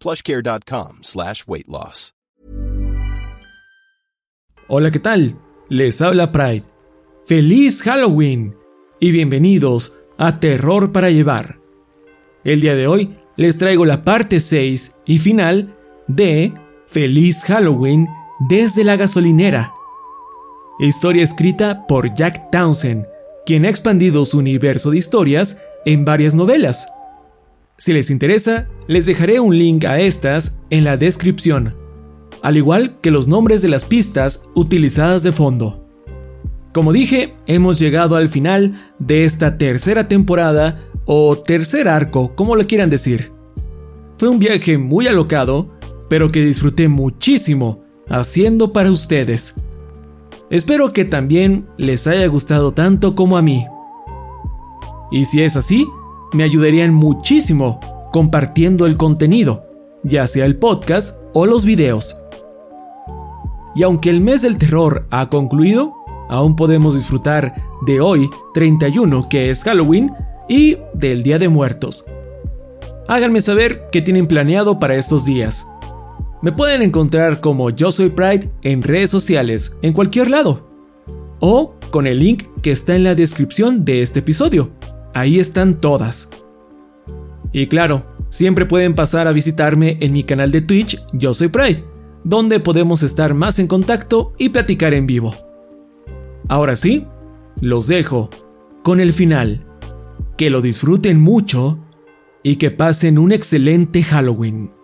plushcare.com slash weight loss. Hola, ¿qué tal? Les habla Pride. ¡Feliz Halloween! Y bienvenidos a Terror para Llevar. El día de hoy les traigo la parte 6 y final de Feliz Halloween desde la gasolinera. Historia escrita por Jack Townsend, quien ha expandido su universo de historias en varias novelas. Si les interesa, les dejaré un link a estas en la descripción, al igual que los nombres de las pistas utilizadas de fondo. Como dije, hemos llegado al final de esta tercera temporada o tercer arco, como lo quieran decir. Fue un viaje muy alocado, pero que disfruté muchísimo haciendo para ustedes. Espero que también les haya gustado tanto como a mí. Y si es así, me ayudarían muchísimo compartiendo el contenido, ya sea el podcast o los videos. Y aunque el mes del terror ha concluido, aún podemos disfrutar de hoy, 31, que es Halloween, y del Día de Muertos. Háganme saber qué tienen planeado para estos días. Me pueden encontrar como Yo Soy Pride en redes sociales, en cualquier lado. O con el link que está en la descripción de este episodio. Ahí están todas. Y claro, siempre pueden pasar a visitarme en mi canal de Twitch Yo Soy Pride, donde podemos estar más en contacto y platicar en vivo. Ahora sí, los dejo con el final. Que lo disfruten mucho y que pasen un excelente Halloween.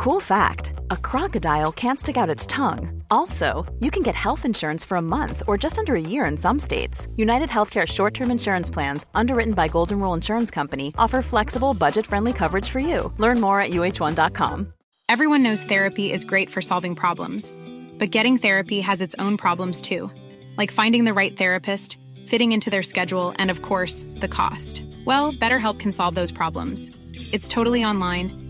Cool fact a crocodile can't stick out its tongue. Also, you can get health insurance for a month or just under a year in some states. United Healthcare short term insurance plans, underwritten by Golden Rule Insurance Company, offer flexible, budget friendly coverage for you. Learn more at uh1.com. Everyone knows therapy is great for solving problems, but getting therapy has its own problems too, like finding the right therapist, fitting into their schedule, and of course, the cost. Well, BetterHelp can solve those problems. It's totally online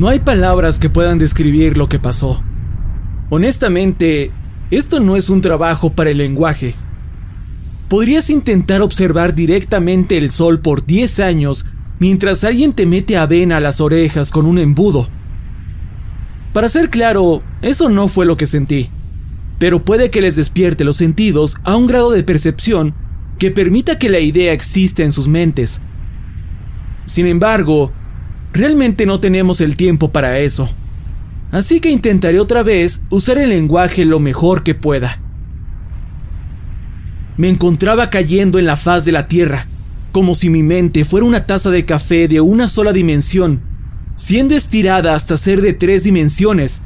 No hay palabras que puedan describir lo que pasó. Honestamente, esto no es un trabajo para el lenguaje. Podrías intentar observar directamente el sol por 10 años mientras alguien te mete avena a las orejas con un embudo. Para ser claro, eso no fue lo que sentí, pero puede que les despierte los sentidos a un grado de percepción que permita que la idea exista en sus mentes. Sin embargo, realmente no tenemos el tiempo para eso. Así que intentaré otra vez usar el lenguaje lo mejor que pueda. Me encontraba cayendo en la faz de la Tierra, como si mi mente fuera una taza de café de una sola dimensión, siendo estirada hasta ser de tres dimensiones,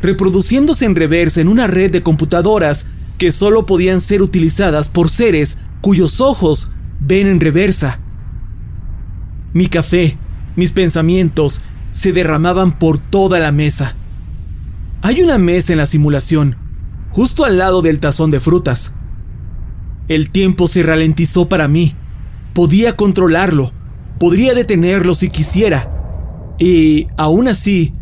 reproduciéndose en reversa en una red de computadoras que solo podían ser utilizadas por seres cuyos ojos ven en reversa. Mi café, mis pensamientos, se derramaban por toda la mesa. Hay una mesa en la simulación, justo al lado del tazón de frutas. El tiempo se ralentizó para mí. Podía controlarlo, podría detenerlo si quisiera. Y, aún así,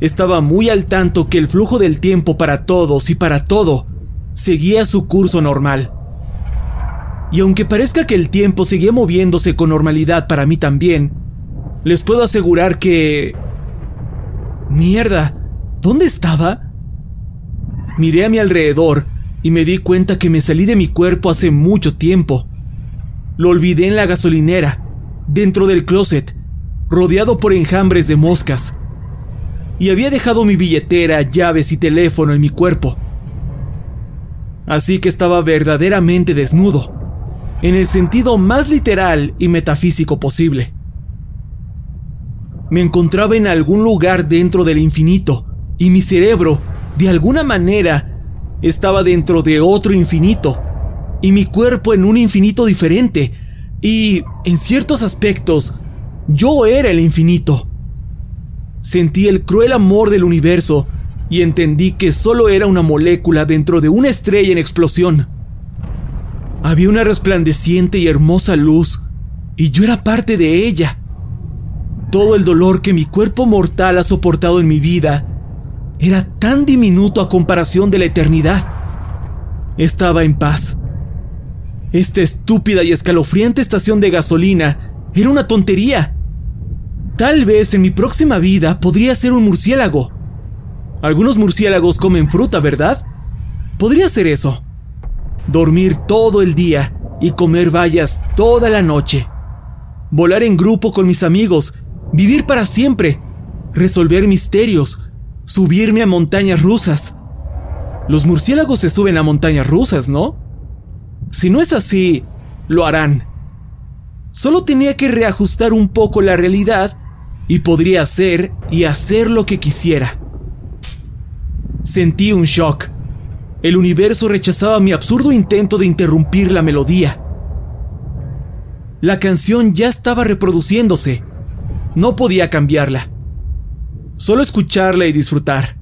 estaba muy al tanto que el flujo del tiempo para todos y para todo seguía su curso normal. Y aunque parezca que el tiempo seguía moviéndose con normalidad para mí también, les puedo asegurar que... Mierda, ¿dónde estaba? Miré a mi alrededor y me di cuenta que me salí de mi cuerpo hace mucho tiempo. Lo olvidé en la gasolinera, dentro del closet, rodeado por enjambres de moscas. Y había dejado mi billetera, llaves y teléfono en mi cuerpo. Así que estaba verdaderamente desnudo, en el sentido más literal y metafísico posible. Me encontraba en algún lugar dentro del infinito, y mi cerebro, de alguna manera, estaba dentro de otro infinito, y mi cuerpo en un infinito diferente, y, en ciertos aspectos, yo era el infinito. Sentí el cruel amor del universo y entendí que solo era una molécula dentro de una estrella en explosión. Había una resplandeciente y hermosa luz, y yo era parte de ella. Todo el dolor que mi cuerpo mortal ha soportado en mi vida era tan diminuto a comparación de la eternidad. Estaba en paz. Esta estúpida y escalofriante estación de gasolina era una tontería. Tal vez en mi próxima vida podría ser un murciélago. Algunos murciélagos comen fruta, ¿verdad? Podría ser eso. Dormir todo el día y comer bayas toda la noche. Volar en grupo con mis amigos, vivir para siempre, resolver misterios, subirme a montañas rusas. Los murciélagos se suben a montañas rusas, ¿no? Si no es así, lo harán. Solo tenía que reajustar un poco la realidad y podría hacer y hacer lo que quisiera. Sentí un shock. El universo rechazaba mi absurdo intento de interrumpir la melodía. La canción ya estaba reproduciéndose. No podía cambiarla. Solo escucharla y disfrutar.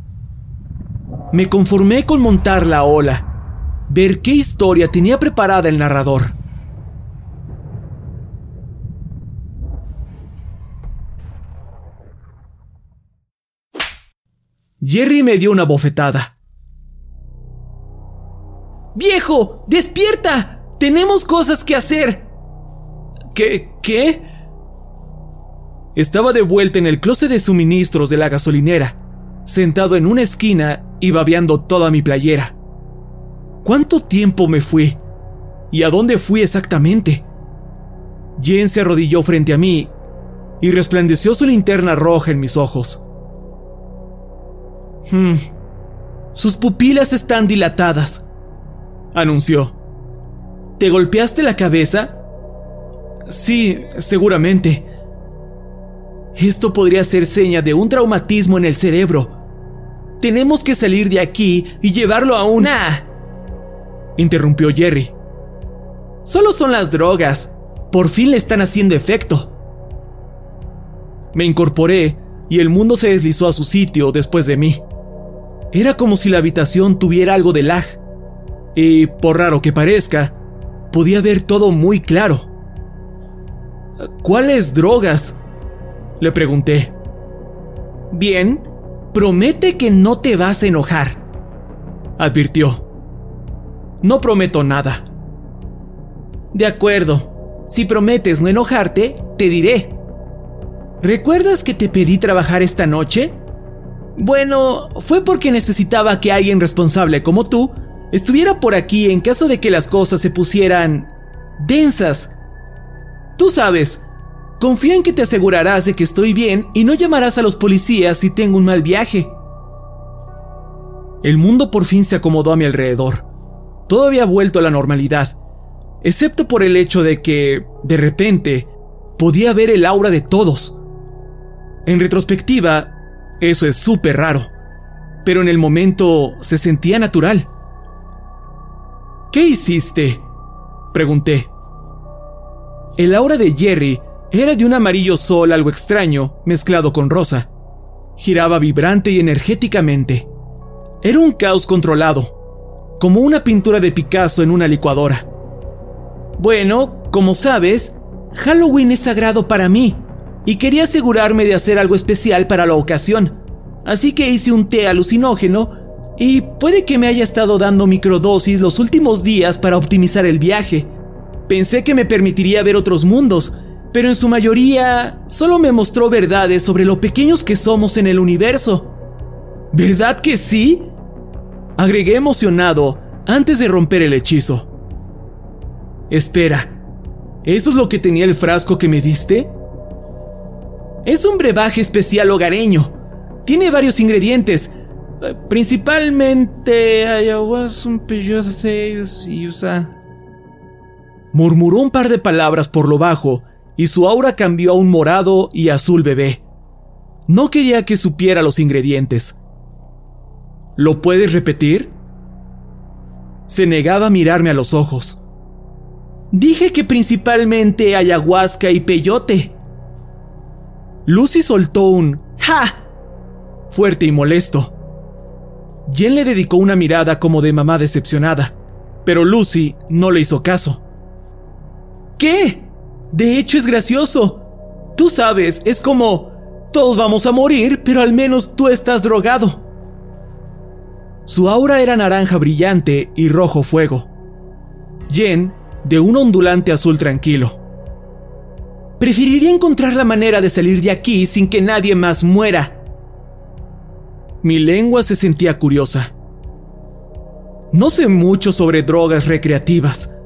Me conformé con montar la ola, ver qué historia tenía preparada el narrador. Jerry me dio una bofetada. ¡Viejo! ¡Despierta! ¡Tenemos cosas que hacer! ¿Qué? ¿Qué? Estaba de vuelta en el closet de suministros de la gasolinera, sentado en una esquina y babeando toda mi playera. ¿Cuánto tiempo me fui? ¿Y a dónde fui exactamente? Jen se arrodilló frente a mí y resplandeció su linterna roja en mis ojos. Hmm. Sus pupilas están dilatadas, anunció. ¿Te golpeaste la cabeza? Sí, seguramente. Esto podría ser seña de un traumatismo en el cerebro. Tenemos que salir de aquí y llevarlo a una... interrumpió Jerry. Solo son las drogas. Por fin le están haciendo efecto. Me incorporé y el mundo se deslizó a su sitio después de mí. Era como si la habitación tuviera algo de lag. Y, por raro que parezca, podía ver todo muy claro. ¿Cuáles drogas? Le pregunté. Bien, promete que no te vas a enojar, advirtió. No prometo nada. De acuerdo, si prometes no enojarte, te diré. ¿Recuerdas que te pedí trabajar esta noche? Bueno, fue porque necesitaba que alguien responsable como tú estuviera por aquí en caso de que las cosas se pusieran densas. Tú sabes, confío en que te asegurarás de que estoy bien y no llamarás a los policías si tengo un mal viaje. El mundo por fin se acomodó a mi alrededor. Todo había vuelto a la normalidad, excepto por el hecho de que, de repente, podía ver el aura de todos. En retrospectiva, eso es súper raro, pero en el momento se sentía natural. ¿Qué hiciste? Pregunté. El aura de Jerry era de un amarillo sol algo extraño, mezclado con rosa. Giraba vibrante y energéticamente. Era un caos controlado, como una pintura de Picasso en una licuadora. Bueno, como sabes, Halloween es sagrado para mí, y quería asegurarme de hacer algo especial para la ocasión. Así que hice un té alucinógeno y puede que me haya estado dando microdosis los últimos días para optimizar el viaje. Pensé que me permitiría ver otros mundos, pero en su mayoría solo me mostró verdades sobre lo pequeños que somos en el universo. ¿Verdad que sí? Agregué emocionado antes de romper el hechizo. Espera, ¿eso es lo que tenía el frasco que me diste? Es un brebaje especial hogareño. Tiene varios ingredientes, eh, principalmente ayahuasca, un y usa. Murmuró un par de palabras por lo bajo y su aura cambió a un morado y azul bebé. No quería que supiera los ingredientes. ¿Lo puedes repetir? Se negaba a mirarme a los ojos. Dije que principalmente ayahuasca y peyote. Lucy soltó un ¡Ja! fuerte y molesto. Jen le dedicó una mirada como de mamá decepcionada, pero Lucy no le hizo caso. ¿Qué? De hecho es gracioso. Tú sabes, es como, todos vamos a morir, pero al menos tú estás drogado. Su aura era naranja brillante y rojo fuego. Jen, de un ondulante azul tranquilo. Preferiría encontrar la manera de salir de aquí sin que nadie más muera. Mi lengua se sentía curiosa. No sé mucho sobre drogas recreativas.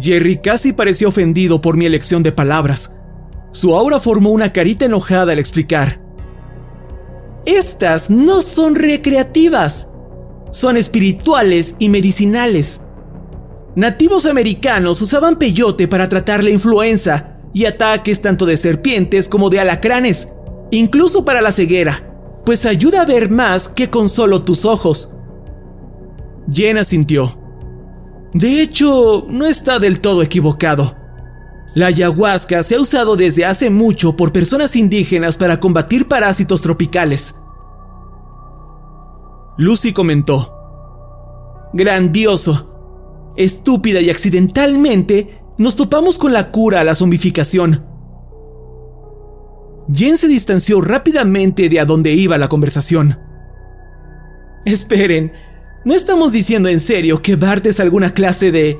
Jerry casi pareció ofendido por mi elección de palabras. Su aura formó una carita enojada al explicar. Estas no son recreativas, son espirituales y medicinales. Nativos americanos usaban peyote para tratar la influenza y ataques tanto de serpientes como de alacranes, incluso para la ceguera, pues ayuda a ver más que con solo tus ojos. Jenna sintió. De hecho, no está del todo equivocado. La ayahuasca se ha usado desde hace mucho por personas indígenas para combatir parásitos tropicales. Lucy comentó. Grandioso. Estúpida y accidentalmente nos topamos con la cura a la zombificación. Jen se distanció rápidamente de a dónde iba la conversación. Esperen, no estamos diciendo en serio que Bart es alguna clase de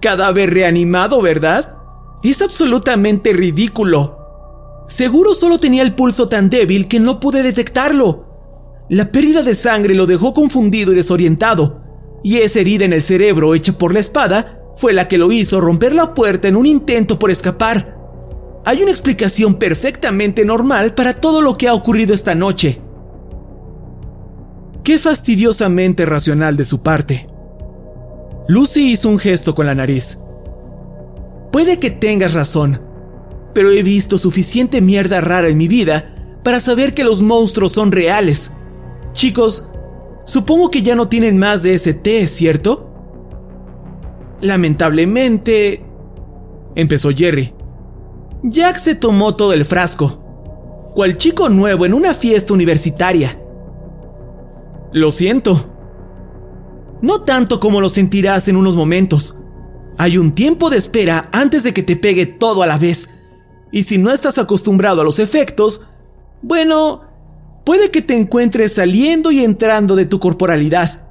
cadáver reanimado, ¿verdad? Es absolutamente ridículo. Seguro solo tenía el pulso tan débil que no pude detectarlo. La pérdida de sangre lo dejó confundido y desorientado, y esa herida en el cerebro hecha por la espada fue la que lo hizo romper la puerta en un intento por escapar. Hay una explicación perfectamente normal para todo lo que ha ocurrido esta noche. Qué fastidiosamente racional de su parte. Lucy hizo un gesto con la nariz. Puede que tengas razón, pero he visto suficiente mierda rara en mi vida para saber que los monstruos son reales. Chicos, supongo que ya no tienen más de ese té, ¿cierto? Lamentablemente... empezó Jerry. Jack se tomó todo el frasco, cual chico nuevo en una fiesta universitaria. Lo siento. No tanto como lo sentirás en unos momentos. Hay un tiempo de espera antes de que te pegue todo a la vez. Y si no estás acostumbrado a los efectos, bueno, puede que te encuentres saliendo y entrando de tu corporalidad.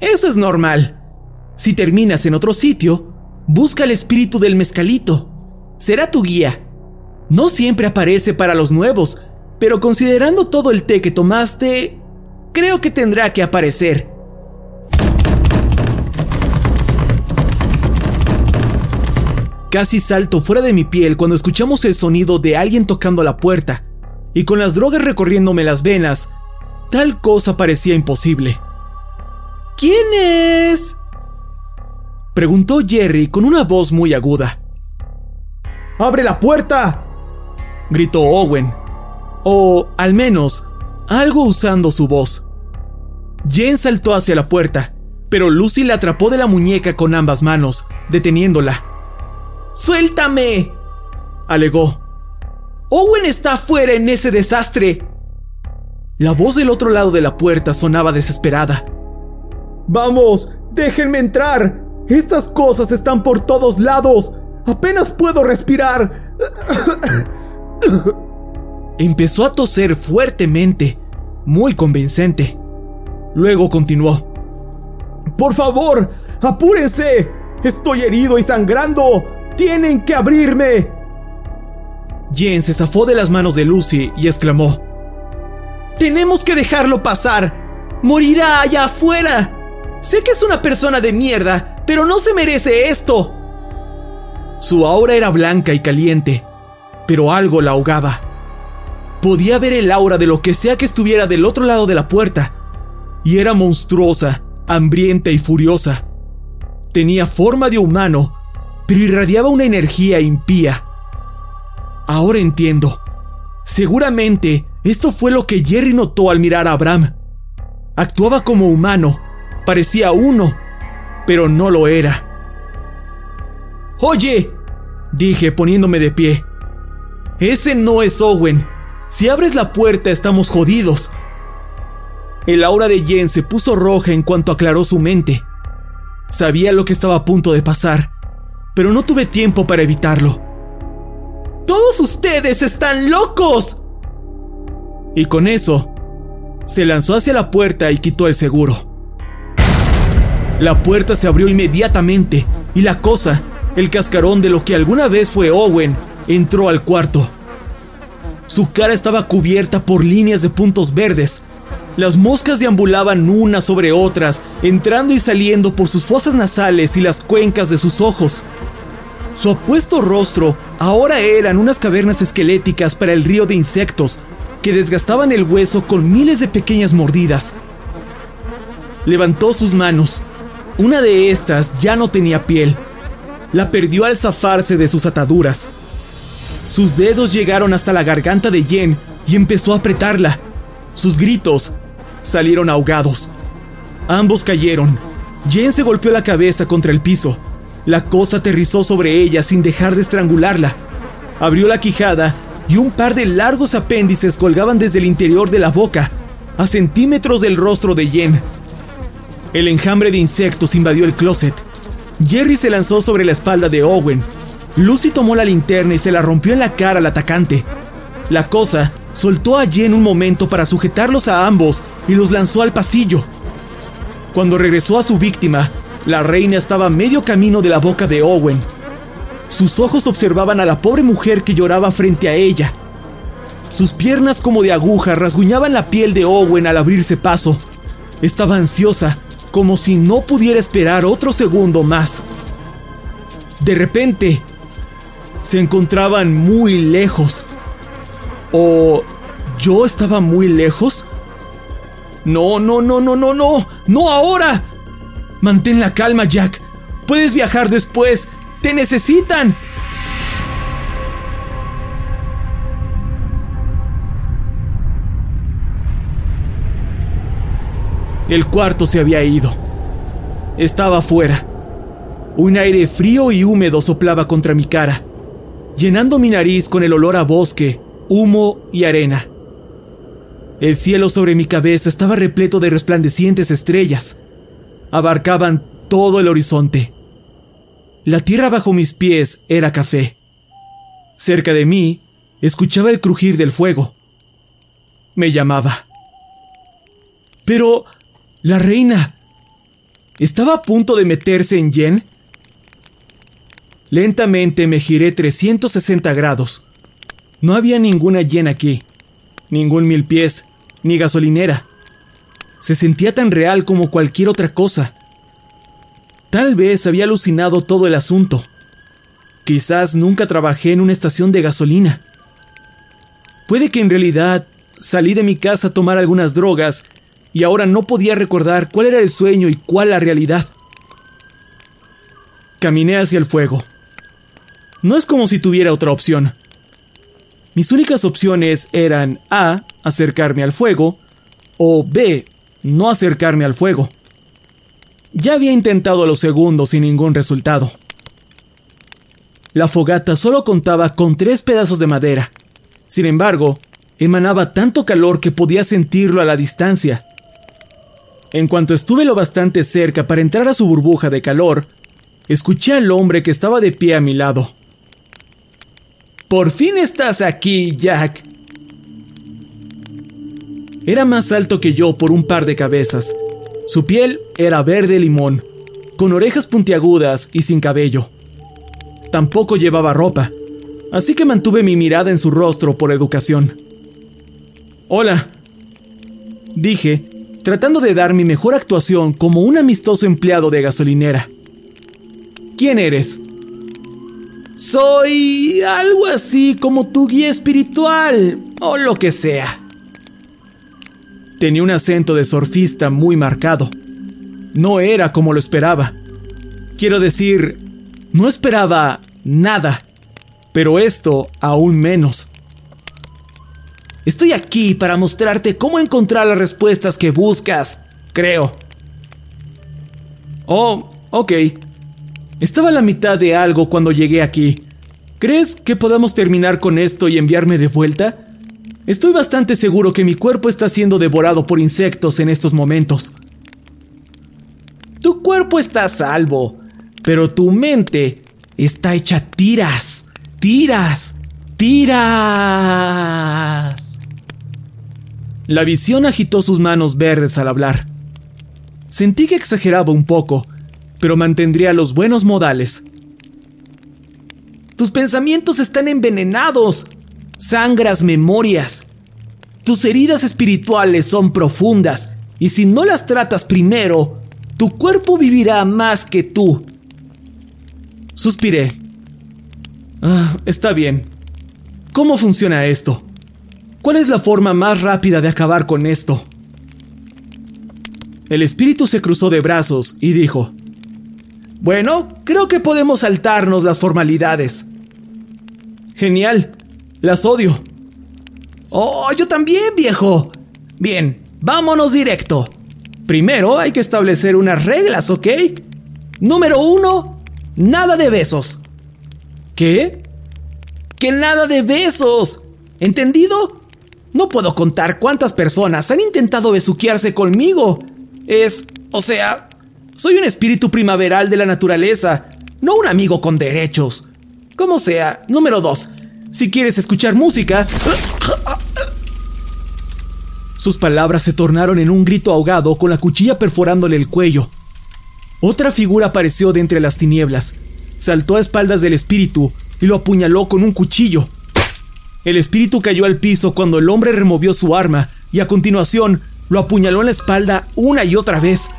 Eso es normal. Si terminas en otro sitio, busca el espíritu del mezcalito. Será tu guía. No siempre aparece para los nuevos, pero considerando todo el té que tomaste, creo que tendrá que aparecer. Casi salto fuera de mi piel cuando escuchamos el sonido de alguien tocando la puerta, y con las drogas recorriéndome las venas, tal cosa parecía imposible. ¿Quién es? Preguntó Jerry con una voz muy aguda. ¡Abre la puerta! gritó Owen. O, al menos, algo usando su voz. Jen saltó hacia la puerta, pero Lucy la atrapó de la muñeca con ambas manos, deteniéndola. ¡Suéltame! alegó. Owen está afuera en ese desastre. La voz del otro lado de la puerta sonaba desesperada. Vamos, déjenme entrar. Estas cosas están por todos lados. Apenas puedo respirar. Empezó a toser fuertemente, muy convincente. Luego continuó. Por favor, apúrense. Estoy herido y sangrando. Tienen que abrirme. Jen se zafó de las manos de Lucy y exclamó. Tenemos que dejarlo pasar. Morirá allá afuera. Sé que es una persona de mierda, pero no se merece esto. Su aura era blanca y caliente, pero algo la ahogaba. Podía ver el aura de lo que sea que estuviera del otro lado de la puerta, y era monstruosa, hambrienta y furiosa. Tenía forma de humano, pero irradiaba una energía impía. Ahora entiendo. Seguramente esto fue lo que Jerry notó al mirar a Abraham. Actuaba como humano, parecía uno, pero no lo era. Oye, dije poniéndome de pie. Ese no es Owen. Si abres la puerta estamos jodidos. El aura de Jen se puso roja en cuanto aclaró su mente. Sabía lo que estaba a punto de pasar, pero no tuve tiempo para evitarlo. ¡Todos ustedes están locos! Y con eso, se lanzó hacia la puerta y quitó el seguro. La puerta se abrió inmediatamente y la cosa, el cascarón de lo que alguna vez fue Owen, entró al cuarto. Su cara estaba cubierta por líneas de puntos verdes. Las moscas deambulaban unas sobre otras, entrando y saliendo por sus fosas nasales y las cuencas de sus ojos. Su apuesto rostro ahora eran unas cavernas esqueléticas para el río de insectos que desgastaban el hueso con miles de pequeñas mordidas. Levantó sus manos. Una de estas ya no tenía piel. La perdió al zafarse de sus ataduras. Sus dedos llegaron hasta la garganta de Jen y empezó a apretarla. Sus gritos salieron ahogados. Ambos cayeron. Jen se golpeó la cabeza contra el piso. La cosa aterrizó sobre ella sin dejar de estrangularla. Abrió la quijada y un par de largos apéndices colgaban desde el interior de la boca, a centímetros del rostro de Jen. El enjambre de insectos invadió el closet. Jerry se lanzó sobre la espalda de Owen. Lucy tomó la linterna y se la rompió en la cara al atacante. La cosa soltó a Jen un momento para sujetarlos a ambos y los lanzó al pasillo. Cuando regresó a su víctima, la reina estaba a medio camino de la boca de Owen. Sus ojos observaban a la pobre mujer que lloraba frente a ella. Sus piernas como de aguja rasguñaban la piel de Owen al abrirse paso. Estaba ansiosa, como si no pudiera esperar otro segundo más. De repente, se encontraban muy lejos. ¿O yo estaba muy lejos? No, no, no, no, no, no, no ahora. Mantén la calma, Jack. Puedes viajar después. ¡Te necesitan! El cuarto se había ido. Estaba afuera. Un aire frío y húmedo soplaba contra mi cara, llenando mi nariz con el olor a bosque, humo y arena. El cielo sobre mi cabeza estaba repleto de resplandecientes estrellas. Abarcaban todo el horizonte. La tierra bajo mis pies era café. Cerca de mí escuchaba el crujir del fuego. Me llamaba. Pero la reina estaba a punto de meterse en Yen. Lentamente me giré 360 grados. No había ninguna Yen aquí, ningún mil pies, ni gasolinera. Se sentía tan real como cualquier otra cosa. Tal vez había alucinado todo el asunto. Quizás nunca trabajé en una estación de gasolina. Puede que en realidad salí de mi casa a tomar algunas drogas y ahora no podía recordar cuál era el sueño y cuál la realidad. Caminé hacia el fuego. No es como si tuviera otra opción. Mis únicas opciones eran A. acercarme al fuego o B. no acercarme al fuego. Ya había intentado lo segundo sin ningún resultado. La fogata solo contaba con tres pedazos de madera. Sin embargo, emanaba tanto calor que podía sentirlo a la distancia. En cuanto estuve lo bastante cerca para entrar a su burbuja de calor, escuché al hombre que estaba de pie a mi lado. Por fin estás aquí, Jack. Era más alto que yo por un par de cabezas. Su piel era verde limón, con orejas puntiagudas y sin cabello. Tampoco llevaba ropa, así que mantuve mi mirada en su rostro por educación. Hola, dije, tratando de dar mi mejor actuación como un amistoso empleado de gasolinera. ¿Quién eres? Soy algo así como tu guía espiritual, o lo que sea. Tenía un acento de surfista muy marcado. No era como lo esperaba. Quiero decir, no esperaba nada, pero esto aún menos. Estoy aquí para mostrarte cómo encontrar las respuestas que buscas, creo. Oh, ok. Estaba a la mitad de algo cuando llegué aquí. ¿Crees que podamos terminar con esto y enviarme de vuelta? Estoy bastante seguro que mi cuerpo está siendo devorado por insectos en estos momentos. Tu cuerpo está a salvo, pero tu mente está hecha tiras, tiras, tiras. La visión agitó sus manos verdes al hablar. Sentí que exageraba un poco, pero mantendría los buenos modales. Tus pensamientos están envenenados. Sangras memorias. Tus heridas espirituales son profundas y si no las tratas primero, tu cuerpo vivirá más que tú. Suspiré. Ah, está bien. ¿Cómo funciona esto? ¿Cuál es la forma más rápida de acabar con esto? El espíritu se cruzó de brazos y dijo, Bueno, creo que podemos saltarnos las formalidades. Genial, las odio. Oh, yo también, viejo. Bien, vámonos directo. Primero hay que establecer unas reglas, ¿ok? Número uno, nada de besos. ¿Qué? Que nada de besos. ¿Entendido? No puedo contar cuántas personas han intentado besuquearse conmigo. Es, o sea, soy un espíritu primaveral de la naturaleza, no un amigo con derechos. Como sea, número dos, si quieres escuchar música... Sus palabras se tornaron en un grito ahogado con la cuchilla perforándole el cuello. Otra figura apareció de entre las tinieblas. Saltó a espaldas del espíritu y lo apuñaló con un cuchillo. El espíritu cayó al piso cuando el hombre removió su arma y a continuación lo apuñaló en la espalda una y otra vez.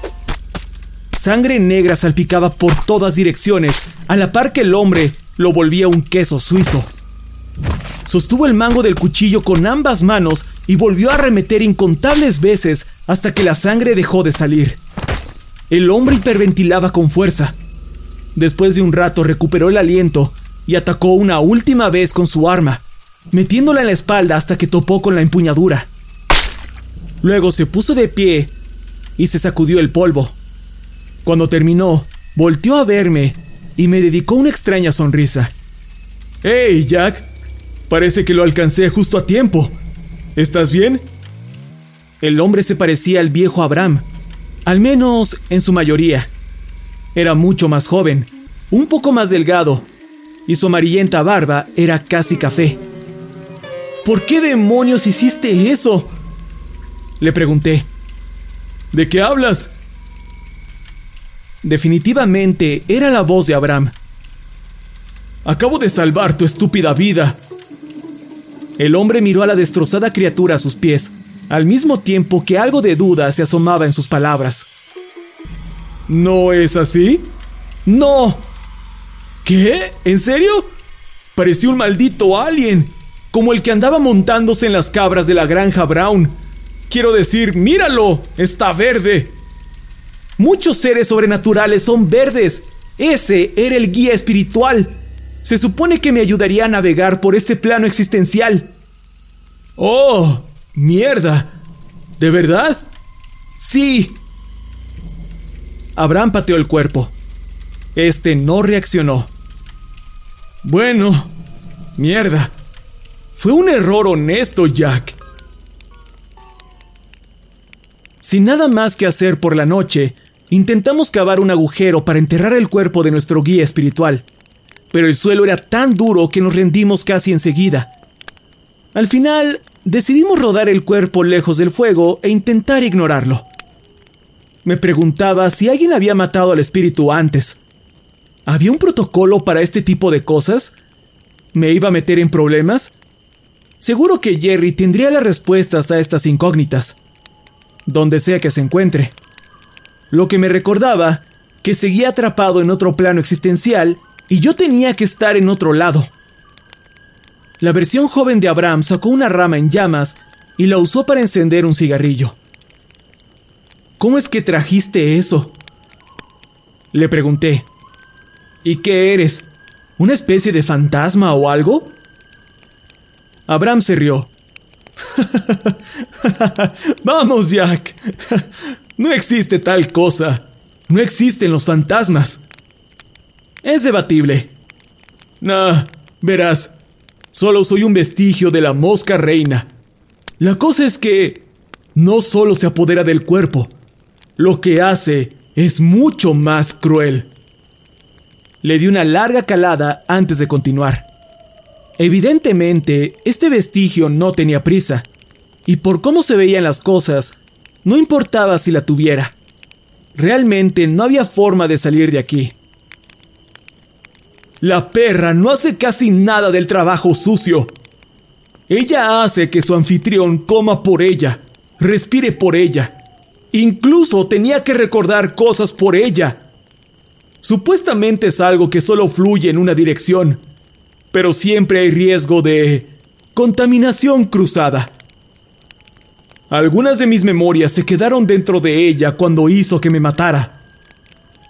Sangre negra salpicaba por todas direcciones, a la par que el hombre lo volvía un queso suizo. Sostuvo el mango del cuchillo con ambas manos y volvió a arremeter incontables veces hasta que la sangre dejó de salir. El hombre hiperventilaba con fuerza. Después de un rato recuperó el aliento y atacó una última vez con su arma, metiéndola en la espalda hasta que topó con la empuñadura. Luego se puso de pie y se sacudió el polvo. Cuando terminó, volteó a verme y me dedicó una extraña sonrisa. ¡Hey, Jack! Parece que lo alcancé justo a tiempo. ¿Estás bien? El hombre se parecía al viejo Abraham, al menos en su mayoría. Era mucho más joven, un poco más delgado, y su amarillenta barba era casi café. ¿Por qué demonios hiciste eso? Le pregunté. ¿De qué hablas? Definitivamente era la voz de Abraham. Acabo de salvar tu estúpida vida, el hombre miró a la destrozada criatura a sus pies, al mismo tiempo que algo de duda se asomaba en sus palabras. ¿No es así? ¡No! ¿Qué? ¿En serio? Parecía un maldito alien, como el que andaba montándose en las cabras de la granja Brown. Quiero decir, míralo, está verde. Muchos seres sobrenaturales son verdes. Ese era el guía espiritual. Se supone que me ayudaría a navegar por este plano existencial. ¡Oh! ¡Mierda! ¿De verdad? Sí. Abraham pateó el cuerpo. Este no reaccionó. Bueno, mierda. Fue un error honesto, Jack. Sin nada más que hacer por la noche, intentamos cavar un agujero para enterrar el cuerpo de nuestro guía espiritual, pero el suelo era tan duro que nos rendimos casi enseguida. Al final, decidimos rodar el cuerpo lejos del fuego e intentar ignorarlo. Me preguntaba si alguien había matado al espíritu antes. ¿Había un protocolo para este tipo de cosas? ¿Me iba a meter en problemas? Seguro que Jerry tendría las respuestas a estas incógnitas donde sea que se encuentre. Lo que me recordaba que seguía atrapado en otro plano existencial y yo tenía que estar en otro lado. La versión joven de Abraham sacó una rama en llamas y la usó para encender un cigarrillo. ¿Cómo es que trajiste eso? Le pregunté. ¿Y qué eres? ¿Una especie de fantasma o algo? Abraham se rió. Vamos, Jack. No existe tal cosa. No existen los fantasmas. Es debatible. Nah, verás. Solo soy un vestigio de la mosca reina. La cosa es que no solo se apodera del cuerpo, lo que hace es mucho más cruel. Le di una larga calada antes de continuar. Evidentemente, este vestigio no tenía prisa, y por cómo se veían las cosas, no importaba si la tuviera. Realmente no había forma de salir de aquí. La perra no hace casi nada del trabajo sucio. Ella hace que su anfitrión coma por ella, respire por ella. Incluso tenía que recordar cosas por ella. Supuestamente es algo que solo fluye en una dirección, pero siempre hay riesgo de contaminación cruzada. Algunas de mis memorias se quedaron dentro de ella cuando hizo que me matara.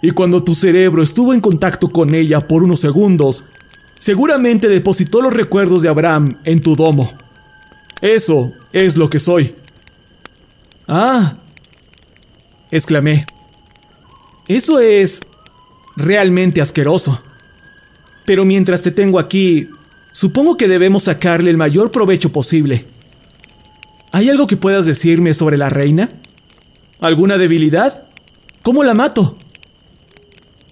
Y cuando tu cerebro estuvo en contacto con ella por unos segundos, seguramente depositó los recuerdos de Abraham en tu domo. Eso es lo que soy. Ah, exclamé. Eso es realmente asqueroso. Pero mientras te tengo aquí, supongo que debemos sacarle el mayor provecho posible. ¿Hay algo que puedas decirme sobre la reina? ¿Alguna debilidad? ¿Cómo la mato?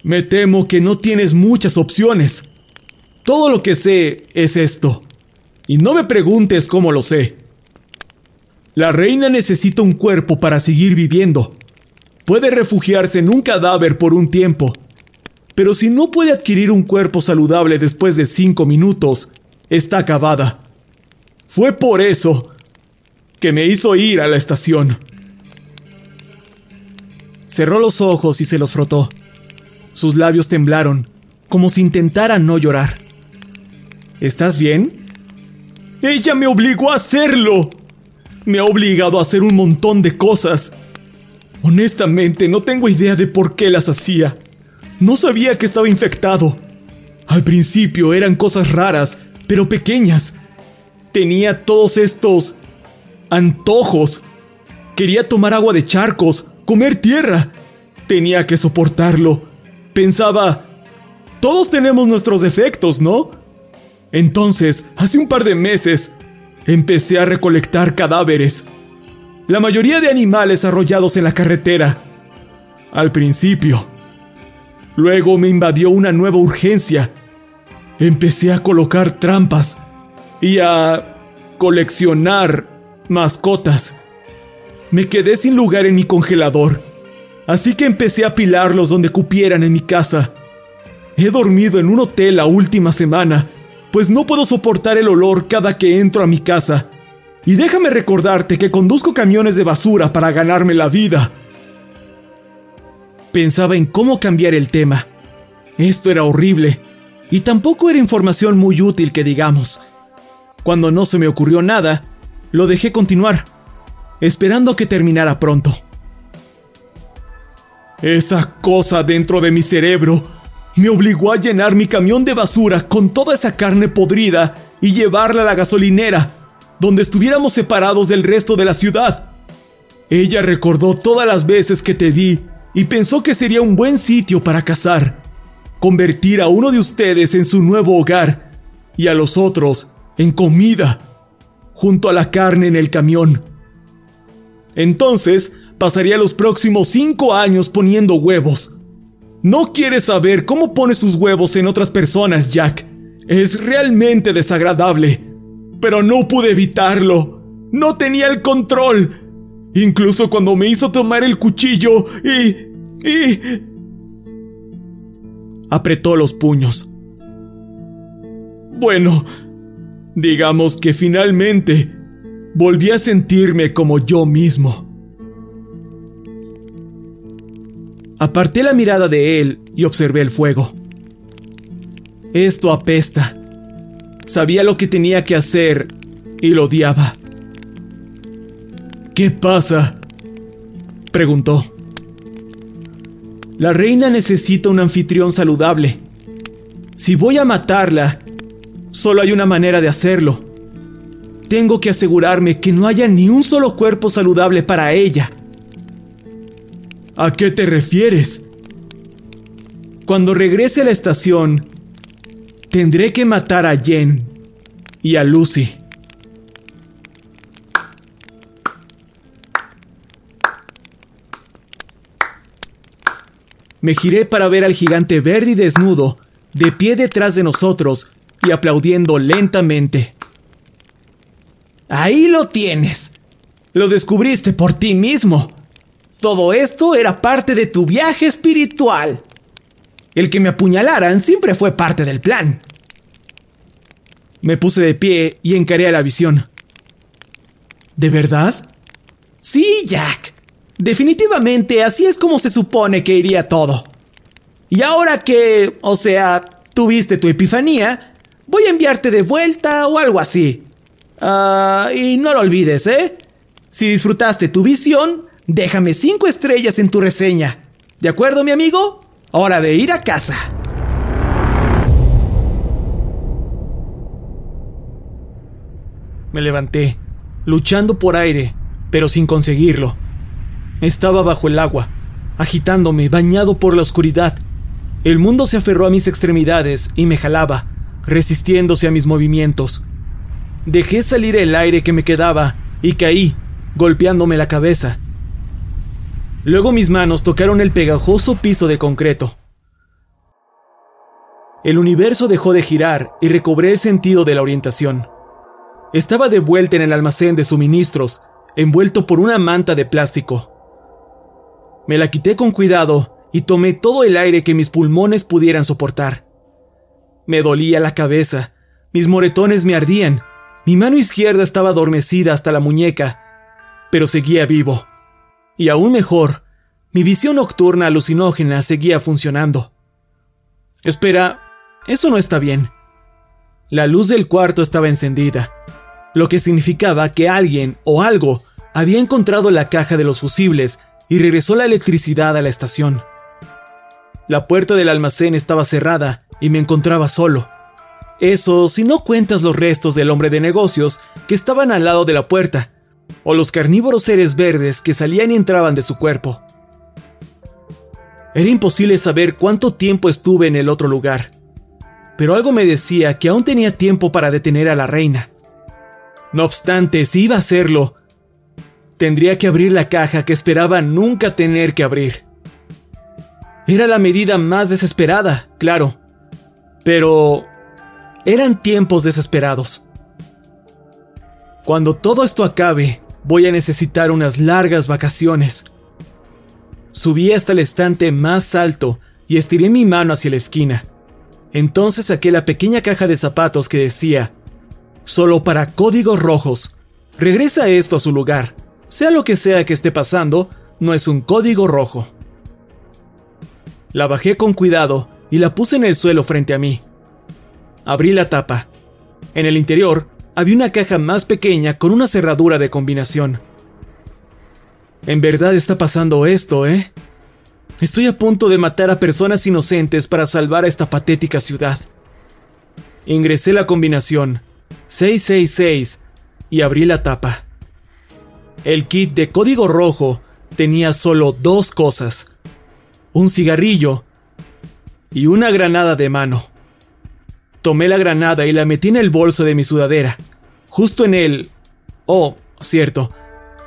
Me temo que no tienes muchas opciones. Todo lo que sé es esto. Y no me preguntes cómo lo sé. La reina necesita un cuerpo para seguir viviendo. Puede refugiarse en un cadáver por un tiempo, pero si no puede adquirir un cuerpo saludable después de cinco minutos, está acabada. Fue por eso que me hizo ir a la estación. Cerró los ojos y se los frotó. Sus labios temblaron, como si intentara no llorar. ¿Estás bien? Ella me obligó a hacerlo. Me ha obligado a hacer un montón de cosas. Honestamente, no tengo idea de por qué las hacía. No sabía que estaba infectado. Al principio eran cosas raras, pero pequeñas. Tenía todos estos antojos. Quería tomar agua de charcos, comer tierra. Tenía que soportarlo. Pensaba, todos tenemos nuestros defectos, ¿no? Entonces, hace un par de meses, empecé a recolectar cadáveres. La mayoría de animales arrollados en la carretera. Al principio, Luego me invadió una nueva urgencia. Empecé a colocar trampas y a coleccionar mascotas. Me quedé sin lugar en mi congelador, así que empecé a apilarlos donde cupieran en mi casa. He dormido en un hotel la última semana, pues no puedo soportar el olor cada que entro a mi casa. Y déjame recordarte que conduzco camiones de basura para ganarme la vida. Pensaba en cómo cambiar el tema. Esto era horrible, y tampoco era información muy útil que digamos. Cuando no se me ocurrió nada, lo dejé continuar, esperando que terminara pronto. Esa cosa dentro de mi cerebro Me obligó a llenar mi camión de basura con toda esa carne podrida y llevarla a la gasolinera, donde estuviéramos separados del resto de la ciudad. Ella recordó todas las veces que te vi y pensó que sería un buen sitio para cazar, convertir a uno de ustedes en su nuevo hogar y a los otros en comida, junto a la carne en el camión. Entonces pasaría los próximos cinco años poniendo huevos. No quieres saber cómo pone sus huevos en otras personas, Jack. Es realmente desagradable. Pero no pude evitarlo. No tenía el control. Incluso cuando me hizo tomar el cuchillo y... y... Apretó los puños. Bueno, digamos que finalmente volví a sentirme como yo mismo. Aparté la mirada de él y observé el fuego. Esto apesta. Sabía lo que tenía que hacer y lo odiaba. ¿Qué pasa? preguntó. La reina necesita un anfitrión saludable. Si voy a matarla, solo hay una manera de hacerlo. Tengo que asegurarme que no haya ni un solo cuerpo saludable para ella. ¿A qué te refieres? Cuando regrese a la estación, tendré que matar a Jen y a Lucy. Me giré para ver al gigante verde y desnudo, de pie detrás de nosotros y aplaudiendo lentamente. Ahí lo tienes. Lo descubriste por ti mismo. Todo esto era parte de tu viaje espiritual. El que me apuñalaran siempre fue parte del plan. Me puse de pie y encaré la visión. ¿De verdad? Sí, Jack. Definitivamente así es como se supone que iría todo. Y ahora que, o sea, tuviste tu epifanía, voy a enviarte de vuelta o algo así. Ah, y no lo olvides, ¿eh? Si disfrutaste tu visión, Déjame cinco estrellas en tu reseña. ¿De acuerdo, mi amigo? Hora de ir a casa. Me levanté, luchando por aire, pero sin conseguirlo. Estaba bajo el agua, agitándome, bañado por la oscuridad. El mundo se aferró a mis extremidades y me jalaba, resistiéndose a mis movimientos. Dejé salir el aire que me quedaba y caí, golpeándome la cabeza. Luego mis manos tocaron el pegajoso piso de concreto. El universo dejó de girar y recobré el sentido de la orientación. Estaba de vuelta en el almacén de suministros, envuelto por una manta de plástico. Me la quité con cuidado y tomé todo el aire que mis pulmones pudieran soportar. Me dolía la cabeza, mis moretones me ardían, mi mano izquierda estaba adormecida hasta la muñeca, pero seguía vivo. Y aún mejor, mi visión nocturna alucinógena seguía funcionando. Espera, eso no está bien. La luz del cuarto estaba encendida, lo que significaba que alguien o algo había encontrado la caja de los fusibles y regresó la electricidad a la estación. La puerta del almacén estaba cerrada y me encontraba solo. Eso si no cuentas los restos del hombre de negocios que estaban al lado de la puerta o los carnívoros seres verdes que salían y entraban de su cuerpo. Era imposible saber cuánto tiempo estuve en el otro lugar, pero algo me decía que aún tenía tiempo para detener a la reina. No obstante, si iba a hacerlo, tendría que abrir la caja que esperaba nunca tener que abrir. Era la medida más desesperada, claro, pero eran tiempos desesperados. Cuando todo esto acabe, Voy a necesitar unas largas vacaciones. Subí hasta el estante más alto y estiré mi mano hacia la esquina. Entonces saqué la pequeña caja de zapatos que decía, solo para códigos rojos. Regresa esto a su lugar. Sea lo que sea que esté pasando, no es un código rojo. La bajé con cuidado y la puse en el suelo frente a mí. Abrí la tapa. En el interior había una caja más pequeña con una cerradura de combinación. En verdad está pasando esto, ¿eh? Estoy a punto de matar a personas inocentes para salvar a esta patética ciudad. Ingresé la combinación 666 y abrí la tapa. El kit de código rojo tenía solo dos cosas. Un cigarrillo y una granada de mano. Tomé la granada y la metí en el bolso de mi sudadera, justo en el... Oh, cierto,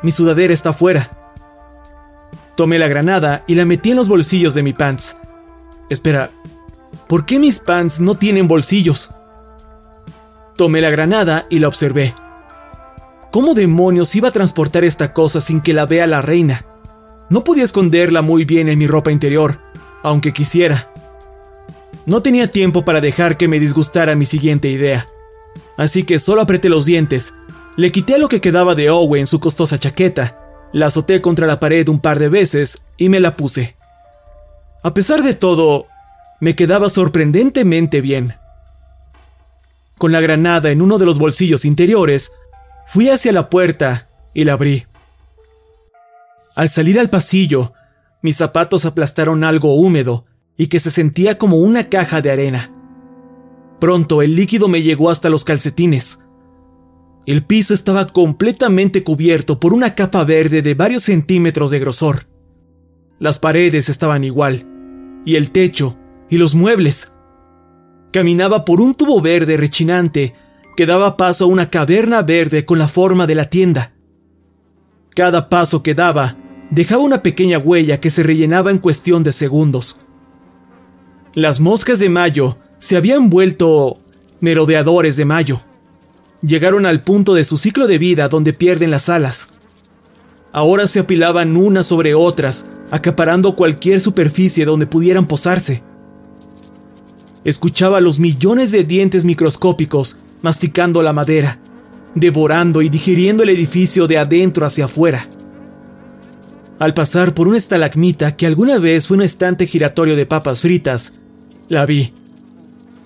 mi sudadera está fuera. Tomé la granada y la metí en los bolsillos de mi pants. Espera, ¿por qué mis pants no tienen bolsillos? Tomé la granada y la observé. ¿Cómo demonios iba a transportar esta cosa sin que la vea la reina? No podía esconderla muy bien en mi ropa interior, aunque quisiera. No tenía tiempo para dejar que me disgustara mi siguiente idea. Así que solo apreté los dientes, le quité lo que quedaba de Owen su costosa chaqueta la azoté contra la pared un par de veces y me la puse. A pesar de todo, me quedaba sorprendentemente bien. Con la granada en uno de los bolsillos interiores, fui hacia la puerta y la abrí. Al salir al pasillo, mis zapatos aplastaron algo húmedo y que se sentía como una caja de arena. Pronto el líquido me llegó hasta los calcetines. El piso estaba completamente cubierto por una capa verde de varios centímetros de grosor. Las paredes estaban igual, y el techo, y los muebles. Caminaba por un tubo verde rechinante que daba paso a una caverna verde con la forma de la tienda. Cada paso que daba dejaba una pequeña huella que se rellenaba en cuestión de segundos. Las moscas de mayo se habían vuelto merodeadores de mayo llegaron al punto de su ciclo de vida donde pierden las alas. Ahora se apilaban unas sobre otras, acaparando cualquier superficie donde pudieran posarse. Escuchaba los millones de dientes microscópicos masticando la madera, devorando y digiriendo el edificio de adentro hacia afuera. Al pasar por una estalagmita que alguna vez fue un estante giratorio de papas fritas, la vi.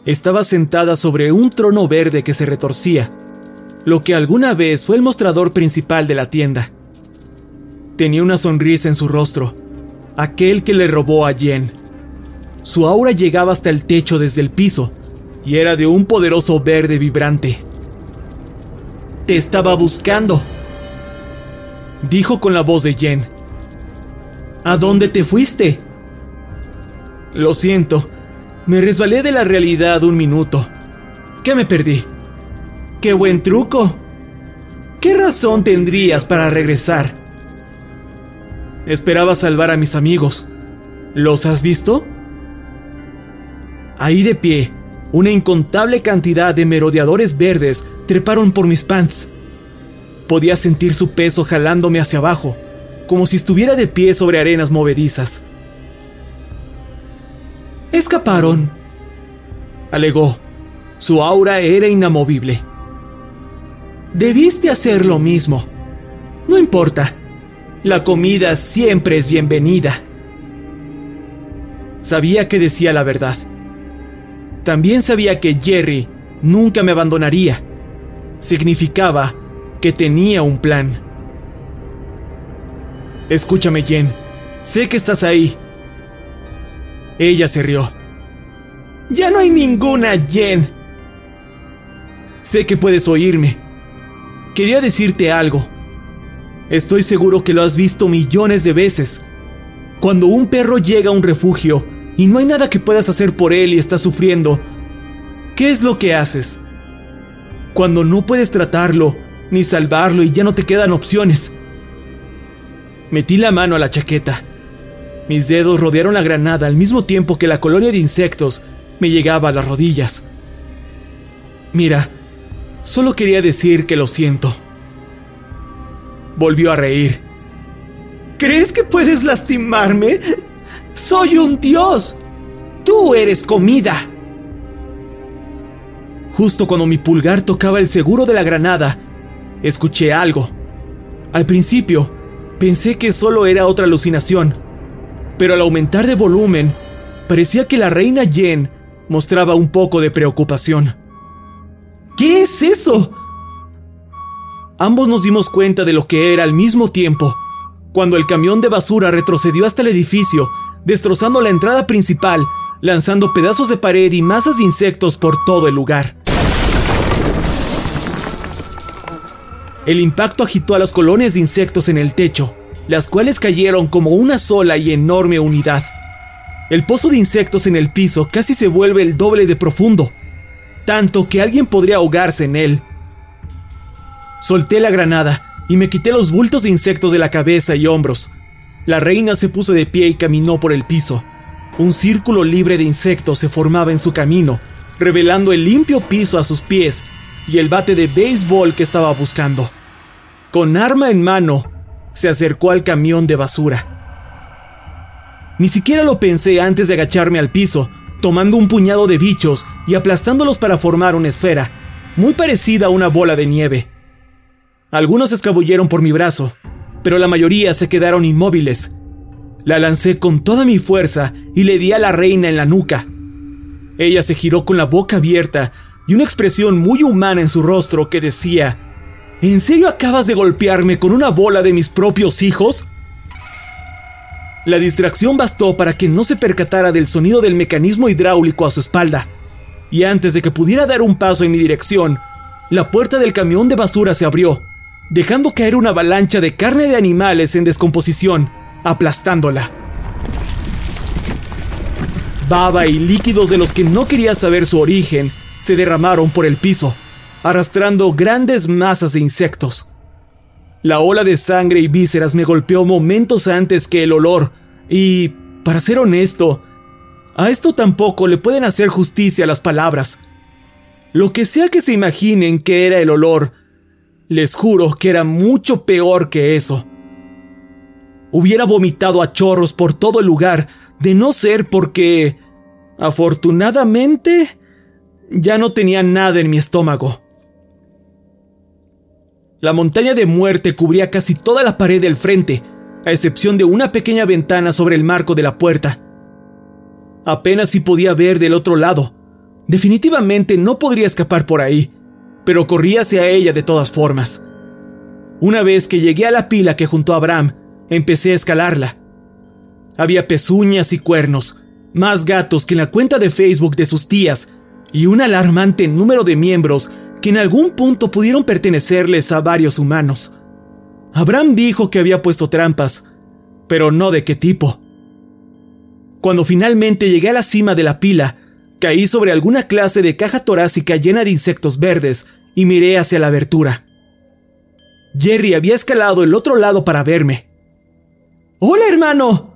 Estaba sentada sobre un trono verde que se retorcía, lo que alguna vez fue el mostrador principal de la tienda. Tenía una sonrisa en su rostro, aquel que le robó a Jen. Su aura llegaba hasta el techo desde el piso y era de un poderoso verde vibrante. Te estaba buscando, dijo con la voz de Jen. ¿A dónde te fuiste? Lo siento, me resbalé de la realidad un minuto. ¿Qué me perdí? ¡Qué buen truco! ¿Qué razón tendrías para regresar? Esperaba salvar a mis amigos. ¿Los has visto? Ahí de pie, una incontable cantidad de merodeadores verdes treparon por mis pants. Podía sentir su peso jalándome hacia abajo, como si estuviera de pie sobre arenas movedizas. Escaparon, alegó. Su aura era inamovible. Debiste hacer lo mismo. No importa. La comida siempre es bienvenida. Sabía que decía la verdad. También sabía que Jerry nunca me abandonaría. Significaba que tenía un plan. Escúchame, Jen. Sé que estás ahí. Ella se rió. Ya no hay ninguna Jen. Sé que puedes oírme Quería decirte algo. Estoy seguro que lo has visto millones de veces. Cuando un perro llega a un refugio y no hay nada que puedas hacer por él y está sufriendo, ¿qué es lo que haces? Cuando no puedes tratarlo ni salvarlo y ya no te quedan opciones. Metí la mano a la chaqueta. Mis dedos rodearon la granada al mismo tiempo que la colonia de insectos me llegaba a las rodillas. Mira, Solo quería decir que lo siento. Volvió a reír. ¿Crees que puedes lastimarme? Soy un dios. Tú eres comida. Justo cuando mi pulgar tocaba el seguro de la granada, escuché algo. Al principio, pensé que solo era otra alucinación, pero al aumentar de volumen, parecía que la reina Jen mostraba un poco de preocupación. ¿Qué es eso? Ambos nos dimos cuenta de lo que era al mismo tiempo, cuando el camión de basura retrocedió hasta el edificio, destrozando la entrada principal, lanzando pedazos de pared y masas de insectos por todo el lugar. El impacto agitó a las colonias de insectos en el techo, las cuales cayeron como una sola y enorme unidad. El pozo de insectos en el piso casi se vuelve el doble de profundo, tanto que alguien podría ahogarse en él. Solté la granada y me quité los bultos de insectos de la cabeza y hombros. La reina se puso de pie y caminó por el piso. Un círculo libre de insectos se formaba en su camino, revelando el limpio piso a sus pies y el bate de béisbol que estaba buscando. Con arma en mano, se acercó al camión de basura. Ni siquiera lo pensé antes de agacharme al piso, tomando un puñado de bichos y aplastándolos para formar una esfera, muy parecida a una bola de nieve. Algunos escabulleron por mi brazo, pero la mayoría se quedaron inmóviles. La lancé con toda mi fuerza y le di a la reina en la nuca. Ella se giró con la boca abierta y una expresión muy humana en su rostro que decía, ¿En serio acabas de golpearme con una bola de mis propios hijos? La distracción bastó para que no se percatara del sonido del mecanismo hidráulico a su espalda, y antes de que pudiera dar un paso en mi dirección, la puerta del camión de basura se abrió, dejando caer una avalancha de carne de animales en descomposición, aplastándola. Baba y líquidos de los que no quería saber su origen se derramaron por el piso, arrastrando grandes masas de insectos. La ola de sangre y vísceras me golpeó momentos antes que el olor, y, para ser honesto, a esto tampoco le pueden hacer justicia las palabras. Lo que sea que se imaginen que era el olor, les juro que era mucho peor que eso. Hubiera vomitado a chorros por todo el lugar, de no ser porque, afortunadamente, ya no tenía nada en mi estómago. La montaña de muerte cubría casi toda la pared del frente, a excepción de una pequeña ventana sobre el marco de la puerta. Apenas si podía ver del otro lado. Definitivamente no podría escapar por ahí, pero corrí hacia ella de todas formas. Una vez que llegué a la pila que juntó Abraham, empecé a escalarla. Había pezuñas y cuernos, más gatos que en la cuenta de Facebook de sus tías, y un alarmante número de miembros que en algún punto pudieron pertenecerles a varios humanos. Abraham dijo que había puesto trampas, pero no de qué tipo. Cuando finalmente llegué a la cima de la pila, caí sobre alguna clase de caja torácica llena de insectos verdes y miré hacia la abertura. Jerry había escalado el otro lado para verme. Hola, hermano,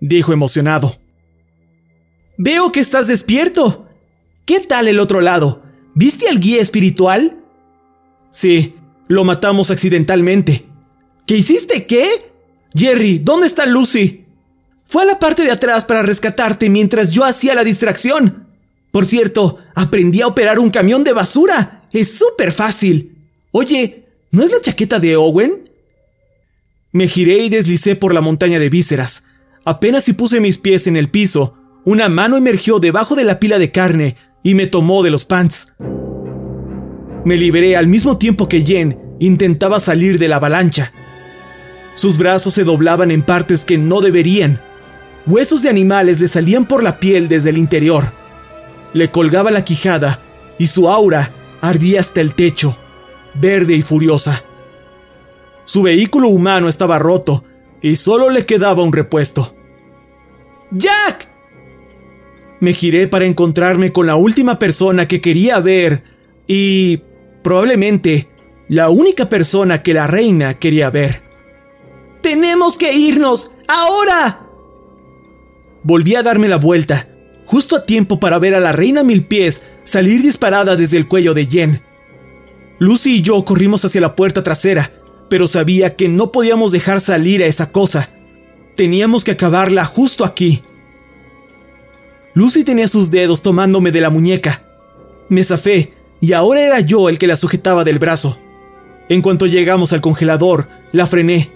dijo emocionado. Veo que estás despierto. ¿Qué tal el otro lado? ¿Viste al guía espiritual? Sí, lo matamos accidentalmente. ¿Qué hiciste qué? Jerry, ¿dónde está Lucy? Fue a la parte de atrás para rescatarte mientras yo hacía la distracción. Por cierto, aprendí a operar un camión de basura. Es súper fácil. Oye, ¿no es la chaqueta de Owen? Me giré y deslicé por la montaña de vísceras. Apenas si puse mis pies en el piso, una mano emergió debajo de la pila de carne y me tomó de los pants. Me liberé al mismo tiempo que Jen intentaba salir de la avalancha. Sus brazos se doblaban en partes que no deberían. Huesos de animales le salían por la piel desde el interior. Le colgaba la quijada y su aura ardía hasta el techo, verde y furiosa. Su vehículo humano estaba roto y solo le quedaba un repuesto. ¡Jack! Me giré para encontrarme con la última persona que quería ver y probablemente la única persona que la reina quería ver. ¡Tenemos que irnos! ¡Ahora! Volví a darme la vuelta, justo a tiempo para ver a la reina mil pies salir disparada desde el cuello de Jen. Lucy y yo corrimos hacia la puerta trasera, pero sabía que no podíamos dejar salir a esa cosa. Teníamos que acabarla justo aquí. Lucy tenía sus dedos tomándome de la muñeca. Me zafé y ahora era yo el que la sujetaba del brazo. En cuanto llegamos al congelador, la frené.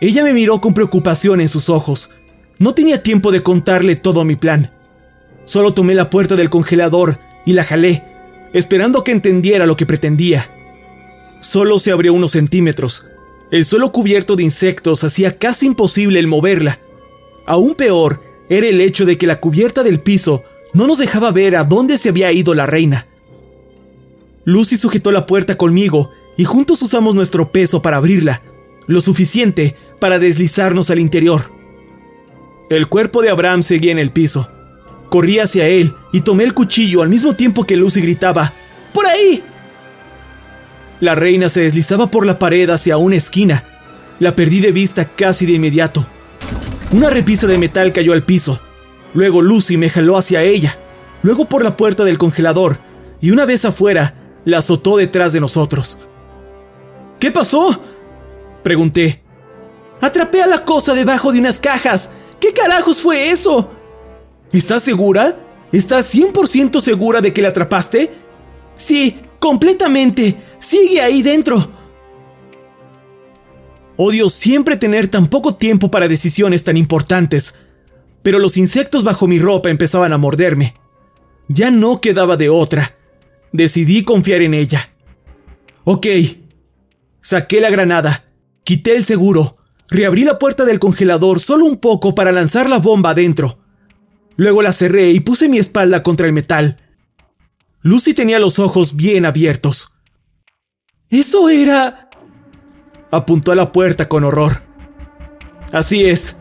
Ella me miró con preocupación en sus ojos. No tenía tiempo de contarle todo mi plan. Solo tomé la puerta del congelador y la jalé, esperando que entendiera lo que pretendía. Solo se abrió unos centímetros. El suelo cubierto de insectos hacía casi imposible el moverla. Aún peor era el hecho de que la cubierta del piso no nos dejaba ver a dónde se había ido la reina. Lucy sujetó la puerta conmigo y juntos usamos nuestro peso para abrirla, lo suficiente para deslizarnos al interior. El cuerpo de Abraham seguía en el piso. Corrí hacia él y tomé el cuchillo al mismo tiempo que Lucy gritaba, ¡Por ahí! La reina se deslizaba por la pared hacia una esquina. La perdí de vista casi de inmediato. Una repisa de metal cayó al piso. Luego Lucy me jaló hacia ella. Luego por la puerta del congelador. Y una vez afuera, la azotó detrás de nosotros. ¿Qué pasó? Pregunté. Atrapé a la cosa debajo de unas cajas. ¿Qué carajos fue eso? ¿Estás segura? ¿Estás 100% segura de que la atrapaste? Sí, completamente. Sigue ahí dentro. Odio siempre tener tan poco tiempo para decisiones tan importantes, pero los insectos bajo mi ropa empezaban a morderme. Ya no quedaba de otra. Decidí confiar en ella. Ok. Saqué la granada, quité el seguro, reabrí la puerta del congelador solo un poco para lanzar la bomba adentro. Luego la cerré y puse mi espalda contra el metal. Lucy tenía los ojos bien abiertos. Eso era... Apuntó a la puerta con horror. Así es.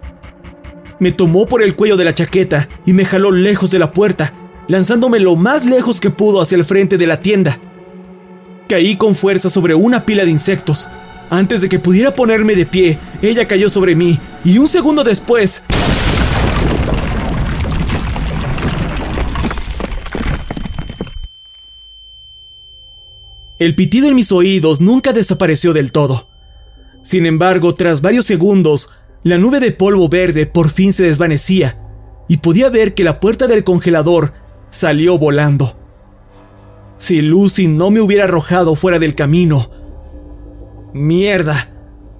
Me tomó por el cuello de la chaqueta y me jaló lejos de la puerta, lanzándome lo más lejos que pudo hacia el frente de la tienda. Caí con fuerza sobre una pila de insectos. Antes de que pudiera ponerme de pie, ella cayó sobre mí y un segundo después... El pitido en mis oídos nunca desapareció del todo. Sin embargo, tras varios segundos, la nube de polvo verde por fin se desvanecía y podía ver que la puerta del congelador salió volando. Si Lucy no me hubiera arrojado fuera del camino. Mierda.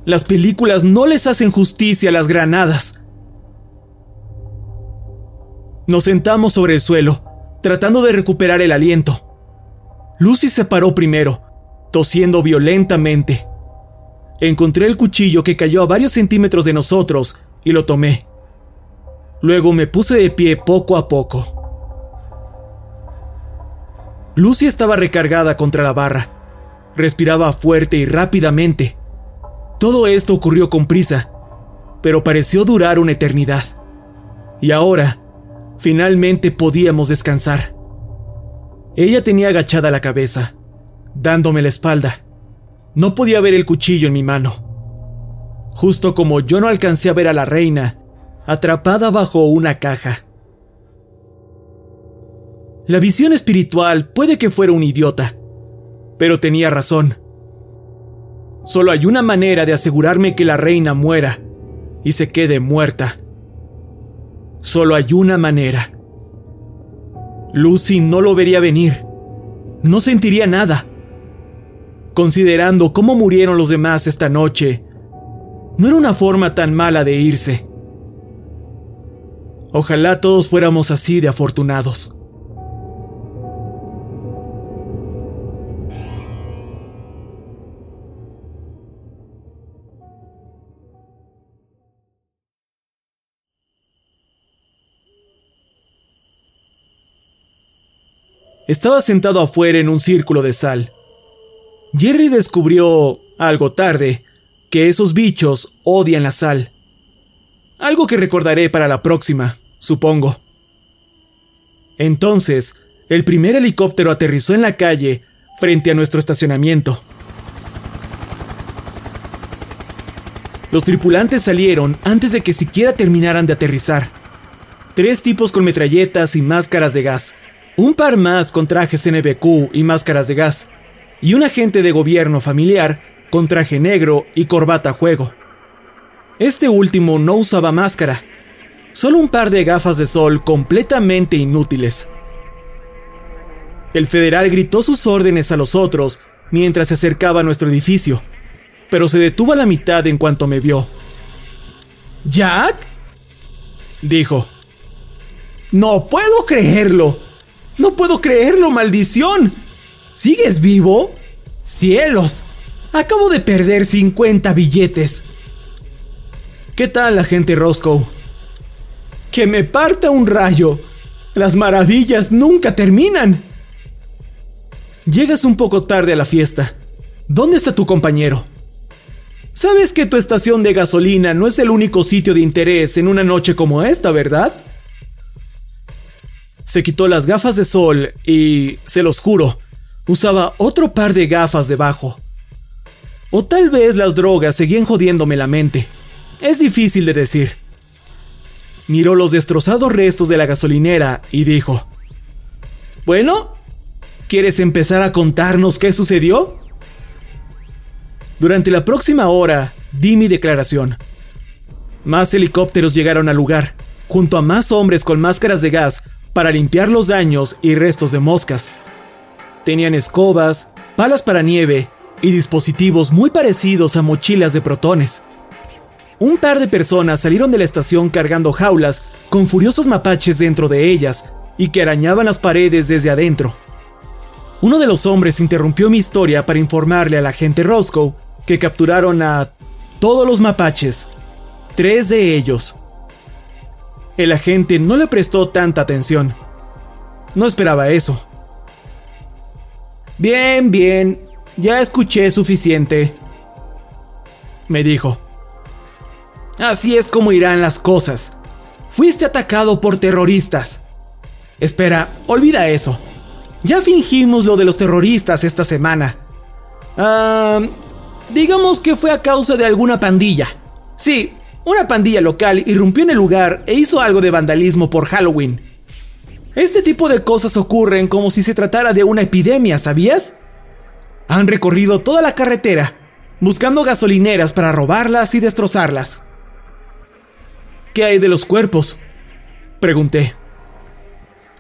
Las películas no les hacen justicia a las granadas. Nos sentamos sobre el suelo, tratando de recuperar el aliento. Lucy se paró primero, tosiendo violentamente. Encontré el cuchillo que cayó a varios centímetros de nosotros y lo tomé. Luego me puse de pie poco a poco. Lucy estaba recargada contra la barra. Respiraba fuerte y rápidamente. Todo esto ocurrió con prisa, pero pareció durar una eternidad. Y ahora, finalmente podíamos descansar. Ella tenía agachada la cabeza, dándome la espalda. No podía ver el cuchillo en mi mano. Justo como yo no alcancé a ver a la reina, atrapada bajo una caja. La visión espiritual puede que fuera un idiota, pero tenía razón. Solo hay una manera de asegurarme que la reina muera y se quede muerta. Solo hay una manera. Lucy no lo vería venir. No sentiría nada. Considerando cómo murieron los demás esta noche, no era una forma tan mala de irse. Ojalá todos fuéramos así de afortunados. Estaba sentado afuera en un círculo de sal. Jerry descubrió, algo tarde, que esos bichos odian la sal. Algo que recordaré para la próxima, supongo. Entonces, el primer helicóptero aterrizó en la calle frente a nuestro estacionamiento. Los tripulantes salieron antes de que siquiera terminaran de aterrizar. Tres tipos con metralletas y máscaras de gas un par más con trajes NBQ y máscaras de gas, y un agente de gobierno familiar con traje negro y corbata juego. Este último no usaba máscara, solo un par de gafas de sol completamente inútiles. El federal gritó sus órdenes a los otros mientras se acercaba a nuestro edificio, pero se detuvo a la mitad en cuanto me vio. ¿Jack? dijo. No puedo creerlo. No puedo creerlo, maldición. ¿Sigues vivo? Cielos. Acabo de perder 50 billetes. ¿Qué tal, agente Roscoe? Que me parta un rayo. Las maravillas nunca terminan. Llegas un poco tarde a la fiesta. ¿Dónde está tu compañero? Sabes que tu estación de gasolina no es el único sitio de interés en una noche como esta, ¿verdad? Se quitó las gafas de sol y, se los juro, usaba otro par de gafas debajo. O tal vez las drogas seguían jodiéndome la mente. Es difícil de decir. Miró los destrozados restos de la gasolinera y dijo, Bueno, ¿quieres empezar a contarnos qué sucedió? Durante la próxima hora di mi declaración. Más helicópteros llegaron al lugar, junto a más hombres con máscaras de gas para limpiar los daños y restos de moscas. Tenían escobas, palas para nieve y dispositivos muy parecidos a mochilas de protones. Un par de personas salieron de la estación cargando jaulas con furiosos mapaches dentro de ellas y que arañaban las paredes desde adentro. Uno de los hombres interrumpió mi historia para informarle a la gente Roscoe que capturaron a todos los mapaches, tres de ellos. El agente no le prestó tanta atención. No esperaba eso. Bien, bien, ya escuché suficiente, me dijo. Así es como irán las cosas. Fuiste atacado por terroristas. Espera, olvida eso. Ya fingimos lo de los terroristas esta semana. Digamos que fue a causa de alguna pandilla. Sí, una pandilla local irrumpió en el lugar e hizo algo de vandalismo por Halloween. Este tipo de cosas ocurren como si se tratara de una epidemia, ¿sabías? Han recorrido toda la carretera, buscando gasolineras para robarlas y destrozarlas. ¿Qué hay de los cuerpos? Pregunté.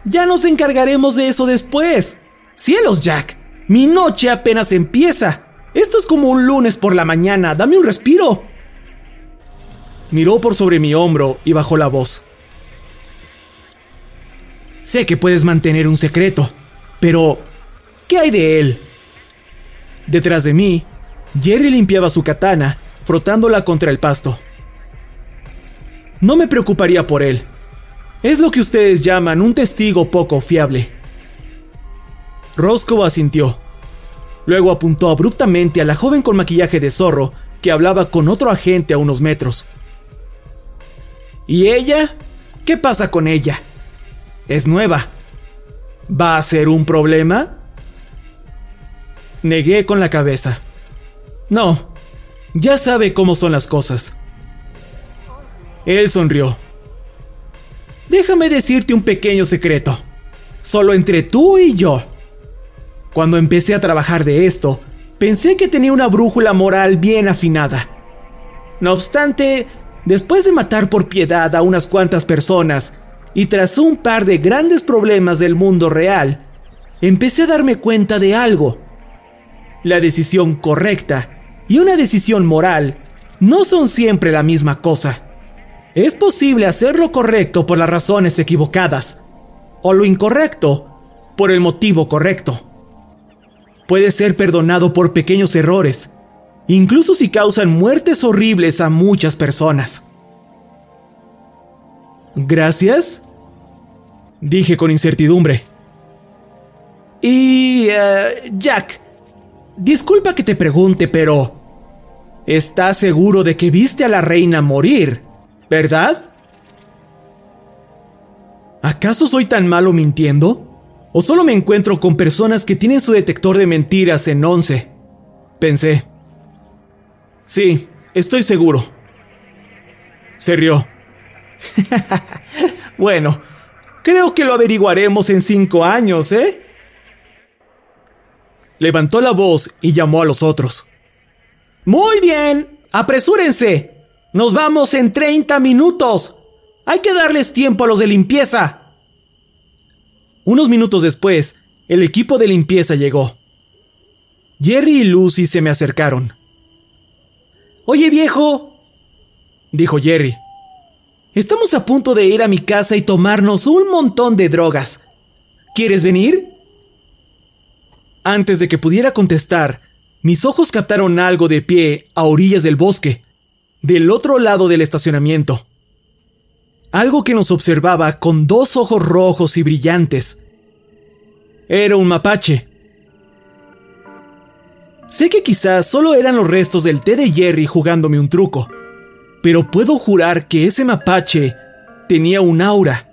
Ya nos encargaremos de eso después. Cielos, Jack. Mi noche apenas empieza. Esto es como un lunes por la mañana, dame un respiro. Miró por sobre mi hombro y bajó la voz. Sé que puedes mantener un secreto, pero ¿qué hay de él? Detrás de mí, Jerry limpiaba su katana, frotándola contra el pasto. No me preocuparía por él. Es lo que ustedes llaman un testigo poco fiable. Roscoe asintió. Luego apuntó abruptamente a la joven con maquillaje de zorro que hablaba con otro agente a unos metros. ¿Y ella? ¿Qué pasa con ella? Es nueva. ¿Va a ser un problema? Negué con la cabeza. No, ya sabe cómo son las cosas. Él sonrió. Déjame decirte un pequeño secreto. Solo entre tú y yo. Cuando empecé a trabajar de esto, pensé que tenía una brújula moral bien afinada. No obstante, después de matar por piedad a unas cuantas personas y tras un par de grandes problemas del mundo real, empecé a darme cuenta de algo. La decisión correcta y una decisión moral no son siempre la misma cosa. Es posible hacer lo correcto por las razones equivocadas, o lo incorrecto por el motivo correcto puede ser perdonado por pequeños errores, incluso si causan muertes horribles a muchas personas. Gracias, dije con incertidumbre. Y... Eh, Jack, disculpa que te pregunte, pero... ¿Estás seguro de que viste a la reina morir, verdad? ¿Acaso soy tan malo mintiendo? ¿O solo me encuentro con personas que tienen su detector de mentiras en 11? Pensé. Sí, estoy seguro. Se rió. bueno, creo que lo averiguaremos en cinco años, ¿eh? Levantó la voz y llamó a los otros. Muy bien, apresúrense. Nos vamos en 30 minutos. Hay que darles tiempo a los de limpieza. Unos minutos después, el equipo de limpieza llegó. Jerry y Lucy se me acercaron. Oye viejo, dijo Jerry, estamos a punto de ir a mi casa y tomarnos un montón de drogas. ¿Quieres venir? Antes de que pudiera contestar, mis ojos captaron algo de pie a orillas del bosque, del otro lado del estacionamiento. algo que nos observaba con dos ojos rojos y brillantes. Era un mapache. Sé que quizás solo eran los restos del té de Jerry jugándome un truco, pero puedo jurar que ese mapache tenía un aura.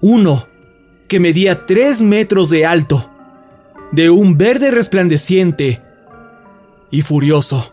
Uno que medía tres metros de alto, de un verde resplandeciente y furioso.